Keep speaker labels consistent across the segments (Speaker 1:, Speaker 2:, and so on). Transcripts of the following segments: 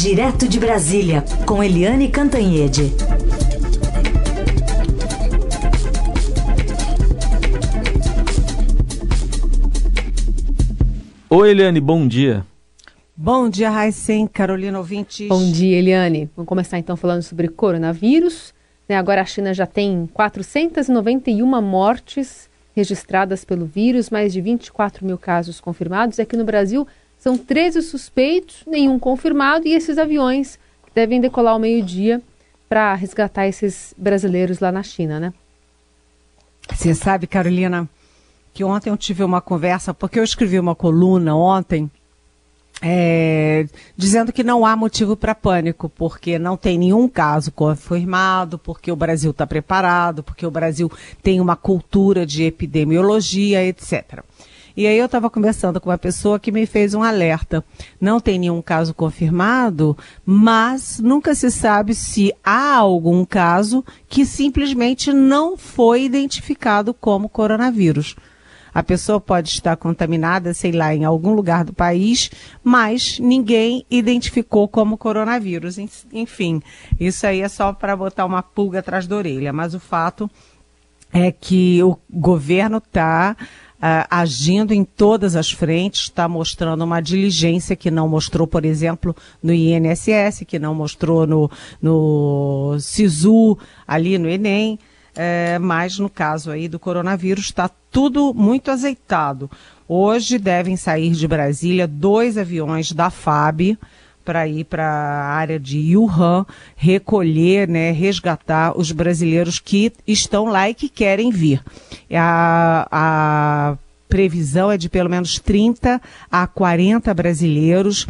Speaker 1: Direto de Brasília, com Eliane Cantanhede.
Speaker 2: Oi, Eliane, bom dia.
Speaker 3: Bom dia, Raíssen, Carolina Ouvintes.
Speaker 4: Bom dia, Eliane. Vamos começar então falando sobre coronavírus. Né, agora a China já tem 491 mortes registradas pelo vírus, mais de 24 mil casos confirmados. Aqui no Brasil são 13 suspeitos, nenhum confirmado, e esses aviões devem decolar ao meio-dia para resgatar esses brasileiros lá na China, né?
Speaker 3: Você sabe, Carolina, que ontem eu tive uma conversa, porque eu escrevi uma coluna ontem é, dizendo que não há motivo para pânico, porque não tem nenhum caso confirmado, porque o Brasil está preparado, porque o Brasil tem uma cultura de epidemiologia, etc. E aí eu estava conversando com uma pessoa que me fez um alerta. Não tem nenhum caso confirmado, mas nunca se sabe se há algum caso que simplesmente não foi identificado como coronavírus. A pessoa pode estar contaminada, sei lá, em algum lugar do país, mas ninguém identificou como coronavírus. Enfim, isso aí é só para botar uma pulga atrás da orelha. Mas o fato é que o governo está Uh, agindo em todas as frentes, está mostrando uma diligência que não mostrou, por exemplo, no INSS, que não mostrou no, no SISU, ali no Enem é, mas no caso aí do coronavírus está tudo muito azeitado. Hoje devem sair de Brasília dois aviões da FAB para ir para a área de Wuhan recolher, né, resgatar os brasileiros que estão lá e que querem vir. A, a previsão é de pelo menos 30 a 40 brasileiros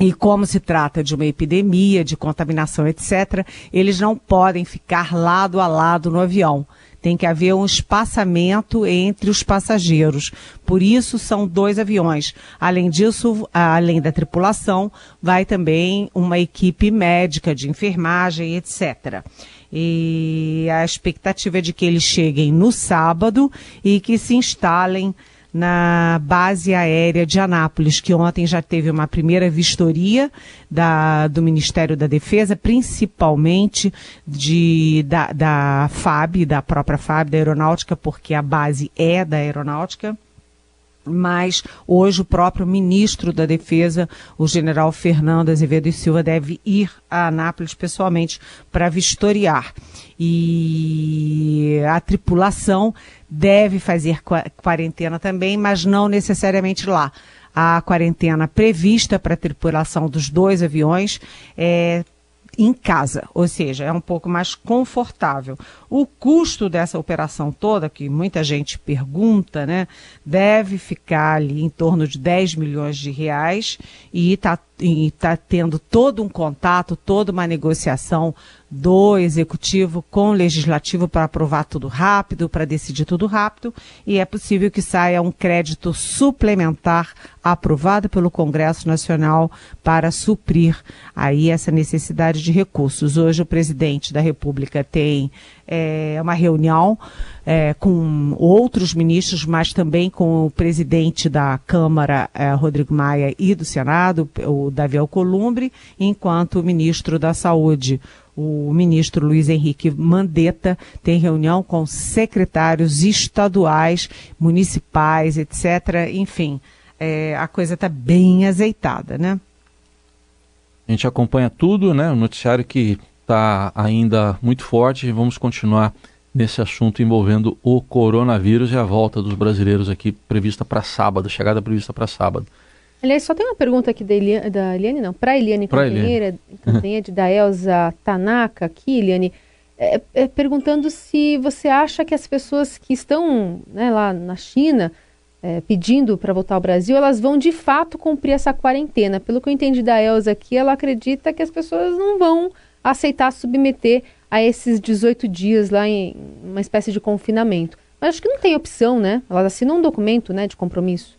Speaker 3: e como se trata de uma epidemia, de contaminação, etc., eles não podem ficar lado a lado no avião. Tem que haver um espaçamento entre os passageiros. Por isso, são dois aviões. Além disso, além da tripulação, vai também uma equipe médica de enfermagem, etc. E a expectativa é de que eles cheguem no sábado e que se instalem na base aérea de Anápolis, que ontem já teve uma primeira vistoria da, do Ministério da Defesa, principalmente de, da, da FAB, da própria FAB, da Aeronáutica, porque a base é da Aeronáutica mas hoje o próprio ministro da Defesa, o general Fernando Azevedo e Silva, deve ir a Anápolis pessoalmente para vistoriar. E a tripulação deve fazer quarentena também, mas não necessariamente lá. A quarentena prevista para a tripulação dos dois aviões é em casa, ou seja, é um pouco mais confortável. O custo dessa operação toda, que muita gente pergunta, né, deve ficar ali em torno de 10 milhões de reais e está tá tendo todo um contato, toda uma negociação do executivo com o legislativo para aprovar tudo rápido, para decidir tudo rápido, e é possível que saia um crédito suplementar aprovado pelo Congresso Nacional para suprir aí essa necessidade de recursos. Hoje o presidente da República tem é, uma reunião é, com outros ministros, mas também com o presidente da Câmara, é, Rodrigo Maia, e do Senado, o Davi Alcolumbre, enquanto o ministro da Saúde, o ministro Luiz Henrique Mandetta tem reunião com secretários estaduais, municipais, etc. Enfim, é, a coisa está bem azeitada, né?
Speaker 2: A gente acompanha tudo, né? O noticiário que está ainda muito forte. Vamos continuar nesse assunto envolvendo o coronavírus e a volta dos brasileiros aqui prevista para sábado, chegada prevista para sábado.
Speaker 4: Aliás, só tem uma pergunta aqui da Eliane, da Eliane não, para Eliane Cantanheira, Cantanhede, da Elza Tanaka aqui, Eliane, é, é, perguntando se você acha que as pessoas que estão né, lá na China é, pedindo para voltar ao Brasil, elas vão de fato cumprir essa quarentena. Pelo que eu entendi da Elza aqui, ela acredita que as pessoas não vão aceitar submeter a esses 18 dias lá em uma espécie de confinamento. Mas acho que não tem opção, né? Elas assinam um documento né, de compromisso.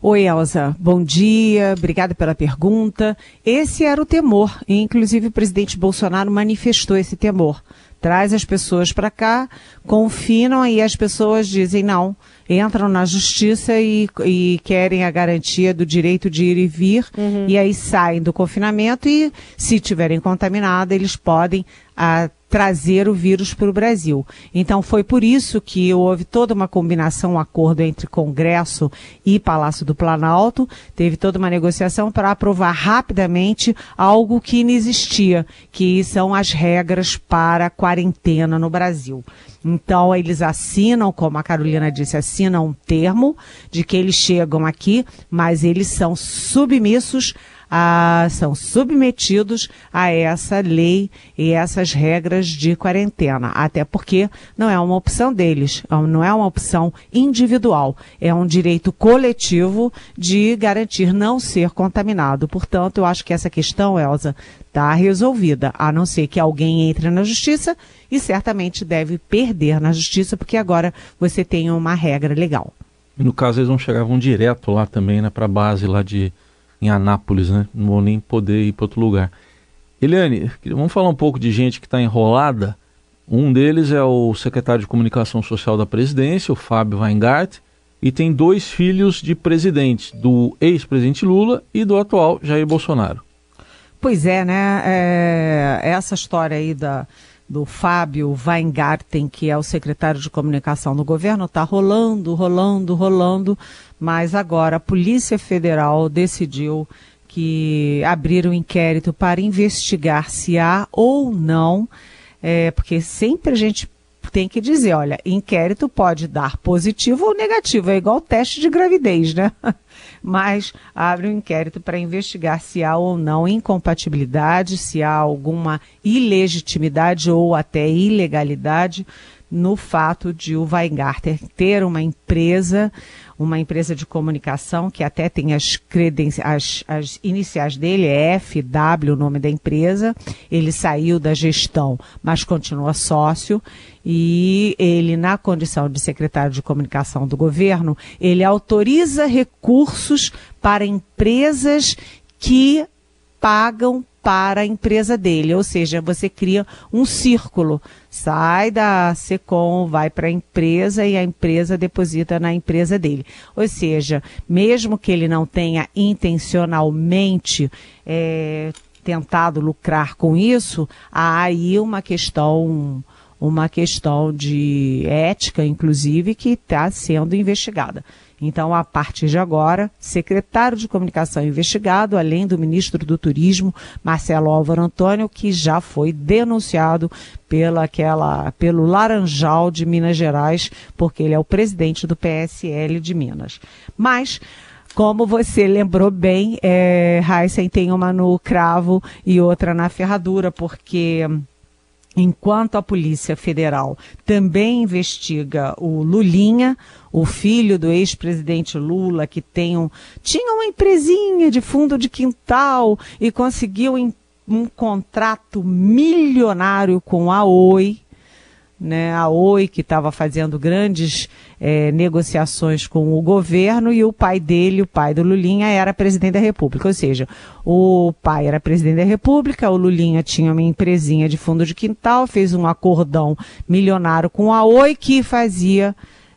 Speaker 3: Oi, Elza. Bom dia. Obrigada pela pergunta. Esse era o temor. E, inclusive, o presidente Bolsonaro manifestou esse temor. traz as pessoas para cá, confinam e as pessoas dizem não, entram na justiça e, e querem a garantia do direito de ir e vir, uhum. e aí saem do confinamento e, se tiverem contaminado, eles podem a, trazer o vírus para o Brasil. Então foi por isso que houve toda uma combinação, um acordo entre Congresso e Palácio do Planalto, teve toda uma negociação para aprovar rapidamente algo que não existia, que são as regras para quarentena no Brasil. Então, eles assinam, como a Carolina disse, assinam um termo de que eles chegam aqui, mas eles são submissos a, são submetidos a essa lei e essas regras de quarentena. Até porque não é uma opção deles, é não é uma opção individual, é um direito coletivo de garantir não ser contaminado. Portanto, eu acho que essa questão, Elza, está resolvida, a não ser que alguém entre na justiça e certamente deve perder na justiça, porque agora você tem uma regra legal.
Speaker 2: E no caso, eles não chegavam direto lá também, né, para a base lá de em Anápolis, né? Não vou nem poder ir para outro lugar. Eliane, vamos falar um pouco de gente que está enrolada. Um deles é o secretário de Comunicação Social da presidência, o Fábio Weingart, e tem dois filhos de presidente, do ex-presidente Lula e do atual Jair Bolsonaro.
Speaker 3: Pois é, né? É, essa história aí da, do Fábio Weingarten, que é o secretário de comunicação do governo, está rolando, rolando, rolando, mas agora a Polícia Federal decidiu que abrir um inquérito para investigar se há ou não, é, porque sempre a gente tem que dizer, olha, inquérito pode dar positivo ou negativo, é igual teste de gravidez, né? mas abre um inquérito para investigar se há ou não incompatibilidade, se há alguma ilegitimidade ou até ilegalidade no fato de o Weingarten ter uma empresa, uma empresa de comunicação que até tem as credenciais, as, as iniciais dele, é FW, o nome da empresa. Ele saiu da gestão, mas continua sócio. E ele, na condição de secretário de comunicação do governo, ele autoriza recursos para empresas que pagam para a empresa dele, ou seja, você cria um círculo, sai da Secom, vai para a empresa e a empresa deposita na empresa dele. Ou seja, mesmo que ele não tenha intencionalmente é, tentado lucrar com isso, há aí uma questão uma questão de ética, inclusive, que está sendo investigada. Então, a partir de agora, secretário de comunicação investigado, além do ministro do Turismo, Marcelo Álvaro Antônio, que já foi denunciado pela aquela, pelo Laranjal de Minas Gerais, porque ele é o presidente do PSL de Minas. Mas como você lembrou bem, é, Heisen tem uma no cravo e outra na ferradura, porque enquanto a Polícia Federal também investiga o Lulinha, o filho do ex-presidente Lula, que tem um, tinha uma empresinha de fundo de quintal e conseguiu um, um contrato milionário com a Oi, né, a Oi, que estava fazendo grandes é, negociações com o governo, e o pai dele, o pai do Lulinha, era presidente da República. Ou seja, o pai era presidente da República, o Lulinha tinha uma empresinha de fundo de quintal, fez um acordão milionário com a Oi, que fazia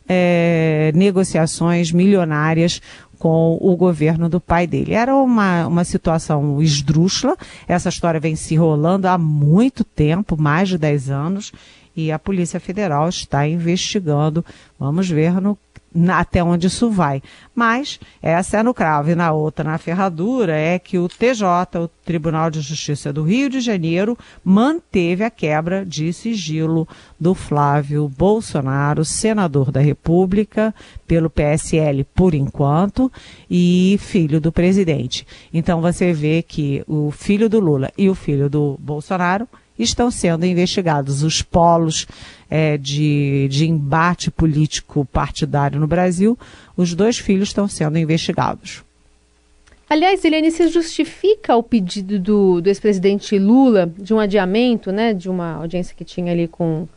Speaker 3: é, negociações milionárias com o governo do pai dele. Era uma, uma situação esdrúxula, essa história vem se rolando há muito tempo, mais de 10 anos, e a Polícia Federal está investigando. Vamos ver no, na, até onde isso vai. Mas essa é no cravo e na outra, na ferradura, é que o TJ, o Tribunal de Justiça do Rio de Janeiro, manteve a quebra de sigilo do Flávio Bolsonaro, senador da República, pelo PSL por enquanto, e filho do presidente. Então você vê que o filho do Lula e o filho do Bolsonaro estão sendo investigados. Os polos é, de, de embate político partidário no Brasil, os dois filhos estão sendo investigados.
Speaker 4: Aliás, Eliane, se justifica o pedido do, do ex-presidente Lula de um adiamento, né, de uma audiência que tinha ali com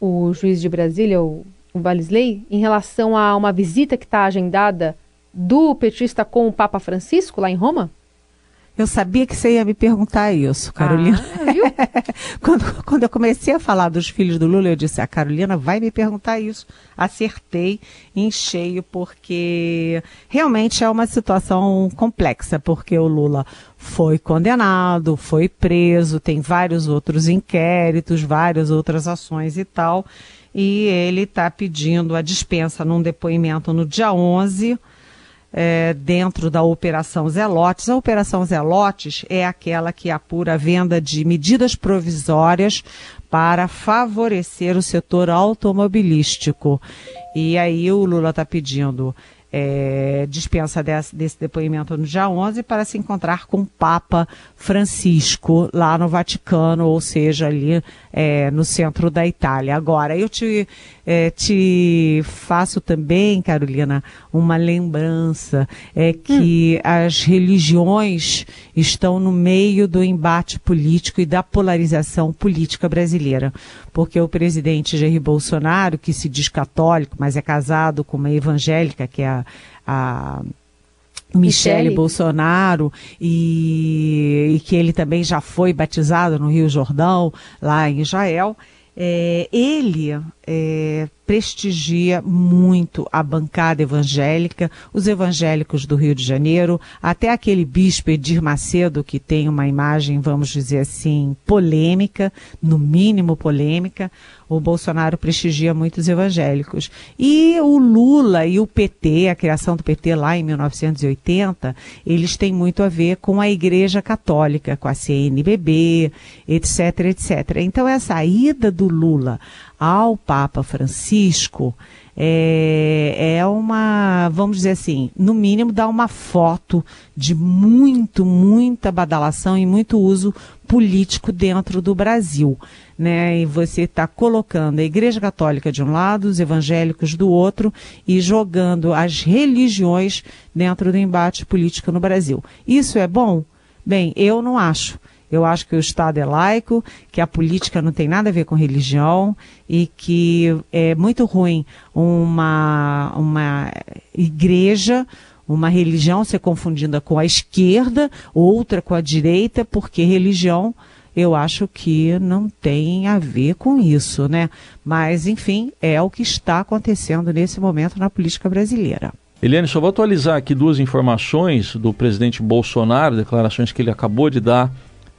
Speaker 4: o juiz de Brasília, o, o Balisley, em relação a uma visita que está agendada do petista com o Papa Francisco lá em Roma?
Speaker 3: Eu sabia que você ia me perguntar isso, Carolina. Ah, quando, quando eu comecei a falar dos filhos do Lula, eu disse: a Carolina vai me perguntar isso. Acertei em cheio, porque realmente é uma situação complexa, porque o Lula foi condenado, foi preso, tem vários outros inquéritos, várias outras ações e tal. E ele está pedindo a dispensa num depoimento no dia 11 é, dentro da Operação Zelotes. A Operação Zelotes é aquela que apura a venda de medidas provisórias para favorecer o setor automobilístico. E aí o Lula está pedindo é, dispensa desse, desse, depoimento no dia 11 para se encontrar com o Papa Francisco lá no Vaticano, ou seja, ali é, no centro da Itália. Agora, eu te, é, te faço também, Carolina, uma lembrança é que hum. as religiões estão no meio do embate político e da polarização política brasileira, porque o presidente Jair Bolsonaro, que se diz católico, mas é casado com uma evangélica, que é a, a Michele Bolsonaro e, e, que ele também já foi batizado no Rio Jordão, lá em Israel. É, ele é, prestigia muito a bancada evangélica, os evangélicos do Rio de Janeiro, até aquele bispo Edir Macedo, que tem uma imagem, vamos dizer assim, polêmica, no mínimo polêmica. O Bolsonaro prestigia muitos evangélicos. E o Lula e o PT, a criação do PT lá em 1980, eles têm muito a ver com a Igreja Católica, com a CNBB, etc, etc. Então, essa ida do Lula ao Papa Francisco é, é uma, vamos dizer assim, no mínimo dá uma foto de muito, muita badalação e muito uso político dentro do Brasil. Né? E você está colocando a Igreja Católica de um lado, os evangélicos do outro, e jogando as religiões dentro do embate político no Brasil. Isso é bom? Bem, eu não acho. Eu acho que o Estado é laico, que a política não tem nada a ver com religião e que é muito ruim uma, uma igreja, uma religião ser confundida com a esquerda, outra com a direita, porque religião eu acho que não tem a ver com isso, né? Mas, enfim, é o que está acontecendo nesse momento na política brasileira.
Speaker 2: Eliane, só vou atualizar aqui duas informações do presidente Bolsonaro, declarações que ele acabou de dar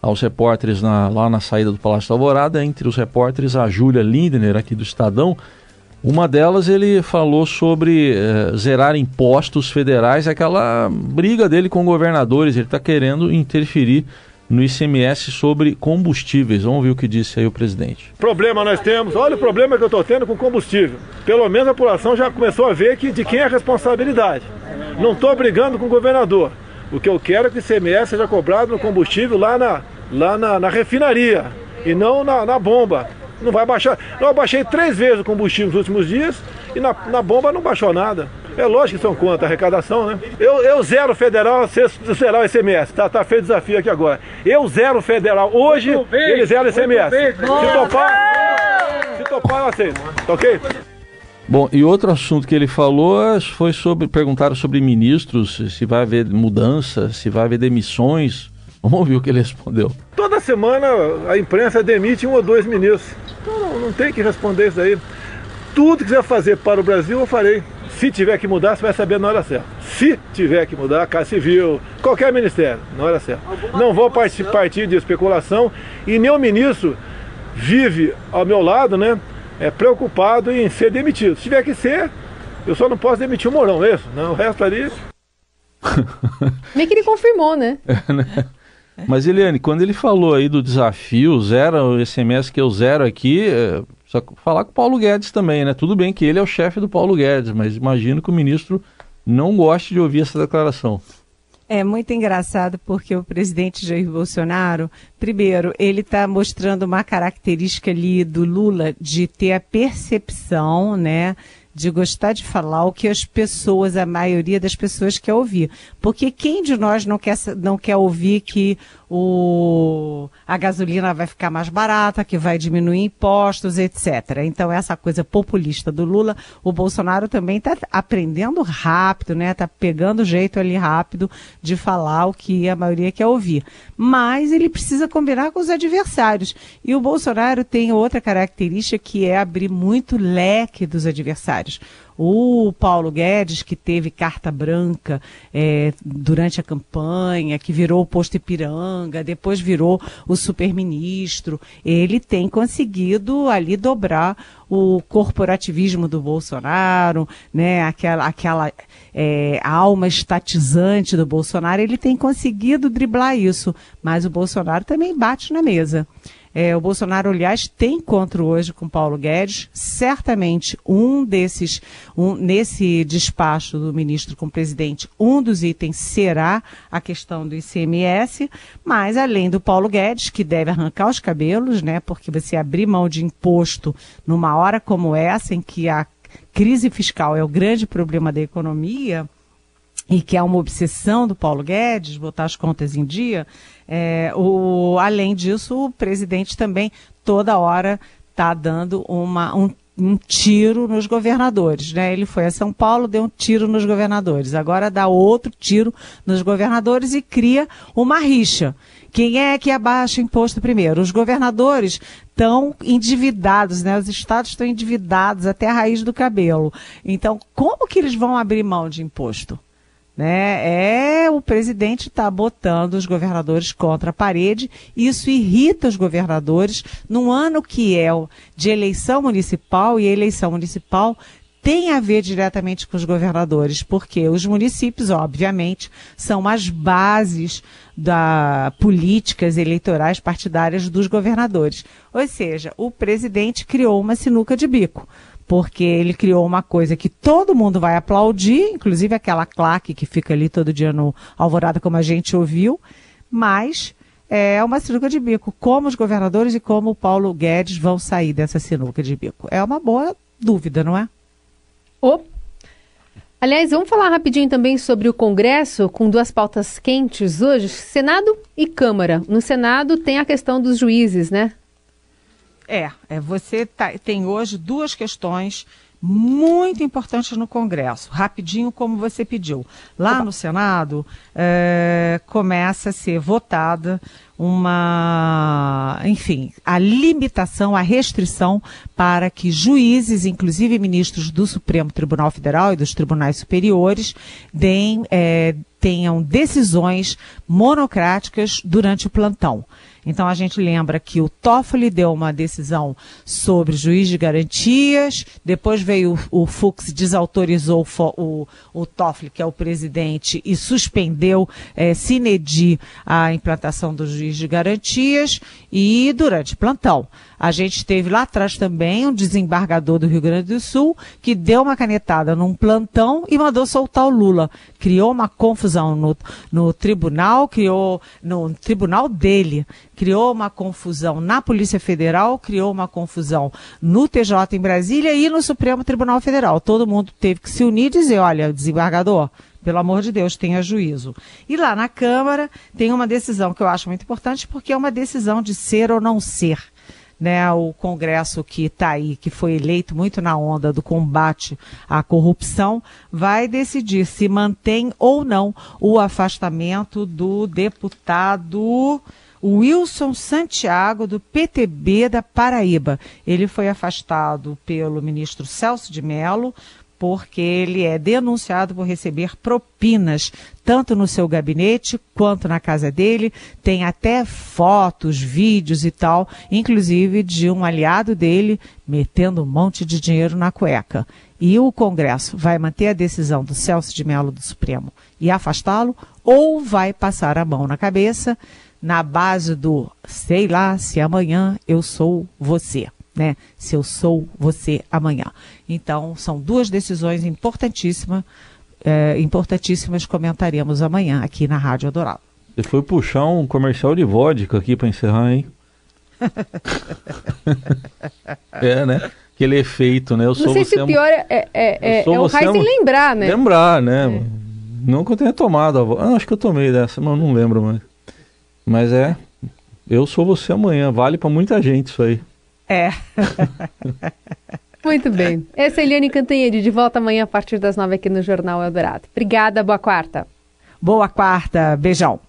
Speaker 2: aos repórteres na, lá na saída do Palácio da Alvorada, entre os repórteres a Júlia Lindner, aqui do Estadão. Uma delas ele falou sobre eh, zerar impostos federais, aquela briga dele com governadores, ele está querendo interferir no ICMS sobre combustíveis. Vamos ver o que disse aí o presidente.
Speaker 5: Problema nós temos, olha o problema que eu estou tendo com combustível. Pelo menos a população já começou a ver que de quem é a responsabilidade. Não estou brigando com o governador. O que eu quero é que o ICMS seja cobrado no combustível lá na, lá na, na refinaria e não na, na, bomba. Não vai baixar. Eu baixei três vezes o combustível nos últimos dias e na, na bomba não baixou nada. É lógico que são contra a arrecadação, né? Eu, eu zero federal, você zerar o ICMS. Tá, tá feito o desafio aqui agora. Eu zero federal. Hoje, bem, ele zera o ICMS. Bem, se topar, se topar, eu aceito. Tá ok?
Speaker 2: Bom, e outro assunto que ele falou foi sobre. Perguntaram sobre ministros, se vai haver mudança, se vai haver demissões. Vamos ouvir o que ele respondeu.
Speaker 5: Toda semana a imprensa demite um ou dois ministros. Então não, não tem que responder isso aí. Tudo que quiser fazer para o Brasil, eu farei. Se tiver que mudar, você vai saber na hora certa. Se tiver que mudar, Casa Civil, qualquer ministério, na hora certa. Não vou partir, partir de especulação e nem o ministro vive ao meu lado, né? É preocupado em ser demitido. Se tiver que ser, eu só não posso demitir o Mourão, é isso? Não, o resto ali.
Speaker 4: Meio que ele confirmou, né? É, né?
Speaker 2: Mas, Eliane, quando ele falou aí do desafio, zero, o SMS que eu zero aqui, é, só falar com o Paulo Guedes também, né? Tudo bem que ele é o chefe do Paulo Guedes, mas imagino que o ministro não goste de ouvir essa declaração.
Speaker 3: É muito engraçado porque o presidente Jair Bolsonaro, primeiro, ele está mostrando uma característica ali do Lula de ter a percepção, né, de gostar de falar o que as pessoas, a maioria das pessoas quer ouvir. Porque quem de nós não quer, não quer ouvir que o, a gasolina vai ficar mais barata, que vai diminuir impostos, etc. Então, essa coisa populista do Lula, o Bolsonaro também está aprendendo rápido, né? Está pegando jeito ali rápido de falar o que a maioria quer ouvir. Mas ele precisa combinar com os adversários. E o Bolsonaro tem outra característica que é abrir muito leque dos adversários. O Paulo Guedes, que teve carta branca é, durante a campanha, que virou o posto Ipiranga, depois virou o superministro, ele tem conseguido ali dobrar o corporativismo do Bolsonaro, né, aquela, aquela é, alma estatizante do Bolsonaro, ele tem conseguido driblar isso, mas o Bolsonaro também bate na mesa. É, o Bolsonaro, aliás, tem encontro hoje com Paulo Guedes. Certamente um desses, um, nesse despacho do ministro com o presidente, um dos itens será a questão do ICMS, mas além do Paulo Guedes, que deve arrancar os cabelos, né? Porque você abrir mão de imposto numa hora como essa, em que a crise fiscal é o grande problema da economia, e que é uma obsessão do Paulo Guedes, botar as contas em dia, é, o, além disso, o presidente também toda hora está dando uma, um, um, tiro nos governadores. Né? Ele foi a São Paulo, deu um tiro nos governadores. Agora dá outro tiro nos governadores e cria uma rixa. Quem é que abaixa o imposto primeiro? Os governadores estão endividados, né? Os estados estão endividados até a raiz do cabelo. Então, como que eles vão abrir mão de imposto? Né? É o presidente está botando os governadores contra a parede. Isso irrita os governadores num ano que é de eleição municipal e a eleição municipal tem a ver diretamente com os governadores, porque os municípios, obviamente, são as bases da políticas eleitorais partidárias dos governadores. Ou seja, o presidente criou uma sinuca de bico porque ele criou uma coisa que todo mundo vai aplaudir, inclusive aquela claque que fica ali todo dia no Alvorada, como a gente ouviu, mas é uma sinuca de bico. Como os governadores e como o Paulo Guedes vão sair dessa sinuca de bico? É uma boa dúvida, não é?
Speaker 4: Oh. Aliás, vamos falar rapidinho também sobre o Congresso, com duas pautas quentes hoje: Senado e Câmara. No Senado tem a questão dos juízes, né?
Speaker 3: É, é você tá, tem hoje duas questões muito importantes no Congresso, rapidinho como você pediu. Lá no Senado é, começa a ser votada uma, enfim, a limitação, a restrição para que juízes, inclusive ministros do Supremo Tribunal Federal e dos tribunais superiores, deem, é, tenham decisões monocráticas durante o plantão. Então a gente lembra que o Toffoli deu uma decisão sobre juiz de garantias, depois veio o, o Fux, desautorizou o, o, Toffoli, que é o presidente, e suspendeu é, sine a implantação do juiz de garantias e durante plantão. A gente teve lá atrás também um desembargador do Rio Grande do Sul que deu uma canetada num plantão e mandou soltar o Lula. Criou uma confusão no, no tribunal, criou no tribunal dele, criou uma confusão na Polícia Federal, criou uma confusão no TJ em Brasília e no Supremo Tribunal Federal. Todo mundo teve que se unir e dizer, olha, desembargador, pelo amor de Deus, tenha juízo. E lá na Câmara tem uma decisão que eu acho muito importante, porque é uma decisão de ser ou não ser né, o Congresso que está aí, que foi eleito muito na onda do combate à corrupção, vai decidir se mantém ou não o afastamento do deputado Wilson Santiago, do PTB da Paraíba. Ele foi afastado pelo ministro Celso de Mello porque ele é denunciado por receber propinas, tanto no seu gabinete quanto na casa dele. Tem até fotos, vídeos e tal, inclusive de um aliado dele metendo um monte de dinheiro na cueca. E o Congresso vai manter a decisão do Celso de Mello do Supremo e afastá-lo, ou vai passar a mão na cabeça na base do sei lá se amanhã eu sou você né? Se eu sou você amanhã. Então, são duas decisões importantíssimas, é, importantíssimas comentaremos amanhã aqui na Rádio Adorado.
Speaker 2: Você foi puxar um comercial de vodka aqui para encerrar, hein? é, né? aquele efeito, né? Eu
Speaker 4: sou Não sei
Speaker 2: se
Speaker 4: o pior é, é, é, é o Raiz sem lembrar, né?
Speaker 2: Lembrar, né? É. Não que eu tenha tomado a voz. Ah, acho que eu tomei dessa, mas não lembro mais. Mas é, eu sou você amanhã. Vale para muita gente isso aí.
Speaker 3: É.
Speaker 4: Muito bem. Essa é Eliane Cantanhede, de volta amanhã a partir das nove aqui no Jornal Eldorado. Obrigada, boa quarta.
Speaker 3: Boa quarta, beijão.